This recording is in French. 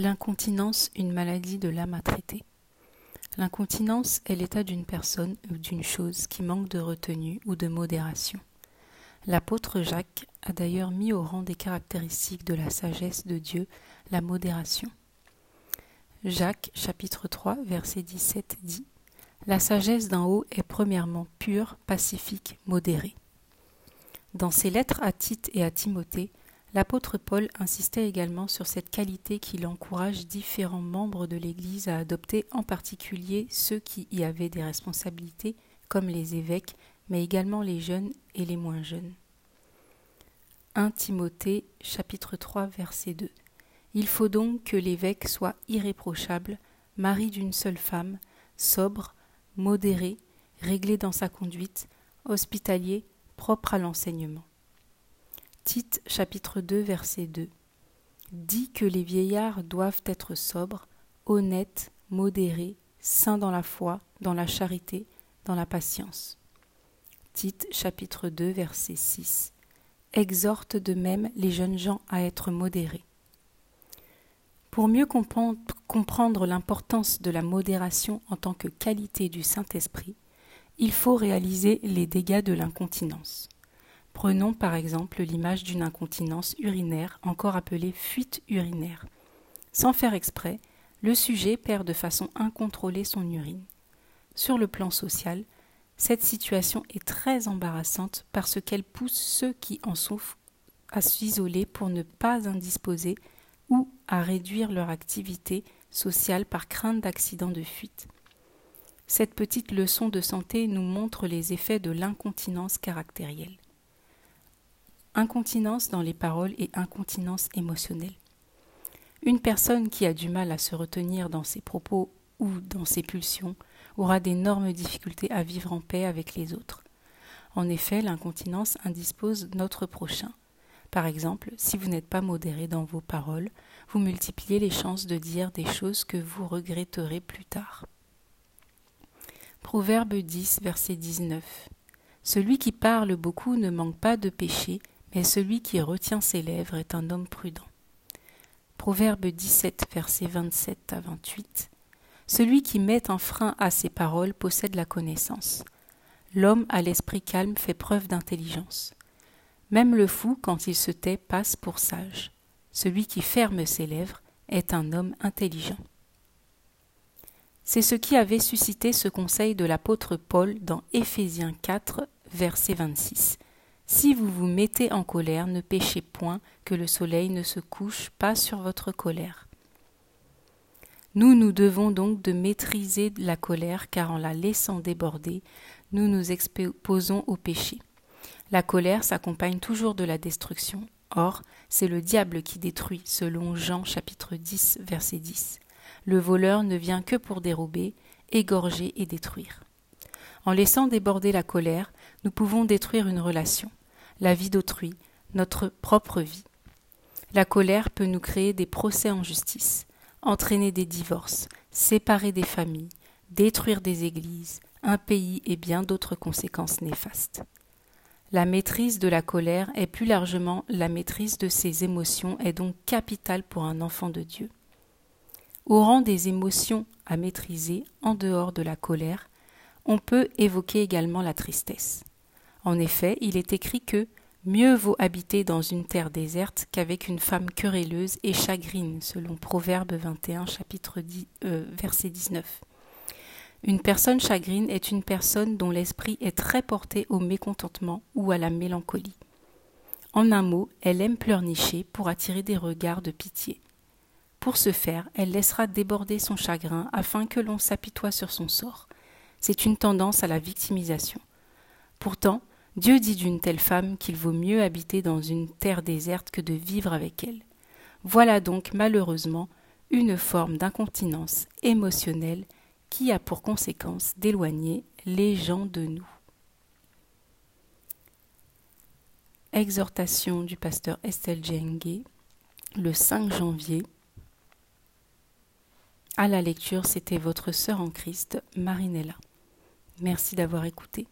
L'incontinence, une maladie de l'âme à traiter. L'incontinence est l'état d'une personne ou d'une chose qui manque de retenue ou de modération. L'apôtre Jacques a d'ailleurs mis au rang des caractéristiques de la sagesse de Dieu la modération. Jacques chapitre 3 verset 17 dit La sagesse d'en haut est premièrement pure, pacifique, modérée. Dans ses lettres à Tite et à Timothée, L'apôtre Paul insistait également sur cette qualité qu'il encourage différents membres de l'Église à adopter, en particulier ceux qui y avaient des responsabilités, comme les évêques, mais également les jeunes et les moins jeunes. 1 Timothée chapitre 3 verset 2 Il faut donc que l'évêque soit irréprochable, mari d'une seule femme, sobre, modéré, réglé dans sa conduite, hospitalier, propre à l'enseignement. Tite chapitre 2 verset 2 dit que les vieillards doivent être sobres, honnêtes, modérés, saints dans la foi, dans la charité, dans la patience. Tite chapitre 2 verset 6 exhorte de même les jeunes gens à être modérés. Pour mieux comprendre l'importance de la modération en tant que qualité du Saint-Esprit, il faut réaliser les dégâts de l'incontinence. Prenons par exemple l'image d'une incontinence urinaire, encore appelée fuite urinaire. Sans faire exprès, le sujet perd de façon incontrôlée son urine. Sur le plan social, cette situation est très embarrassante parce qu'elle pousse ceux qui en souffrent à s'isoler pour ne pas indisposer ou à réduire leur activité sociale par crainte d'accident de fuite. Cette petite leçon de santé nous montre les effets de l'incontinence caractérielle incontinence dans les paroles et incontinence émotionnelle. Une personne qui a du mal à se retenir dans ses propos ou dans ses pulsions aura d'énormes difficultés à vivre en paix avec les autres. En effet, l'incontinence indispose notre prochain. Par exemple, si vous n'êtes pas modéré dans vos paroles, vous multipliez les chances de dire des choses que vous regretterez plus tard. Proverbe 10, verset 19. Celui qui parle beaucoup ne manque pas de péché, mais celui qui retient ses lèvres est un homme prudent. Proverbe 17, versets 27 à 28. Celui qui met un frein à ses paroles possède la connaissance. L'homme à l'esprit calme fait preuve d'intelligence. Même le fou, quand il se tait, passe pour sage. Celui qui ferme ses lèvres est un homme intelligent. C'est ce qui avait suscité ce conseil de l'apôtre Paul dans Éphésiens 4, verset 26. Si vous vous mettez en colère, ne péchez point, que le soleil ne se couche pas sur votre colère. Nous nous devons donc de maîtriser la colère, car en la laissant déborder, nous nous exposons au péché. La colère s'accompagne toujours de la destruction. Or, c'est le diable qui détruit, selon Jean chapitre 10, verset 10. Le voleur ne vient que pour dérober, égorger et détruire. En laissant déborder la colère, nous pouvons détruire une relation la vie d'autrui, notre propre vie. La colère peut nous créer des procès en justice, entraîner des divorces, séparer des familles, détruire des églises, un pays et bien d'autres conséquences néfastes. La maîtrise de la colère et plus largement la maîtrise de ses émotions est donc capitale pour un enfant de Dieu. Au rang des émotions à maîtriser en dehors de la colère, on peut évoquer également la tristesse. En effet, il est écrit que Mieux vaut habiter dans une terre déserte qu'avec une femme querelleuse et chagrine, selon Proverbe 21, chapitre 10, euh, verset 19. Une personne chagrine est une personne dont l'esprit est très porté au mécontentement ou à la mélancolie. En un mot, elle aime pleurnicher pour attirer des regards de pitié. Pour ce faire, elle laissera déborder son chagrin afin que l'on s'apitoie sur son sort. C'est une tendance à la victimisation. Pourtant, Dieu dit d'une telle femme qu'il vaut mieux habiter dans une terre déserte que de vivre avec elle. Voilà donc malheureusement une forme d'incontinence émotionnelle qui a pour conséquence d'éloigner les gens de nous. Exhortation du pasteur Estelle Djengue le 5 janvier. À la lecture, c'était votre sœur en Christ, Marinella. Merci d'avoir écouté.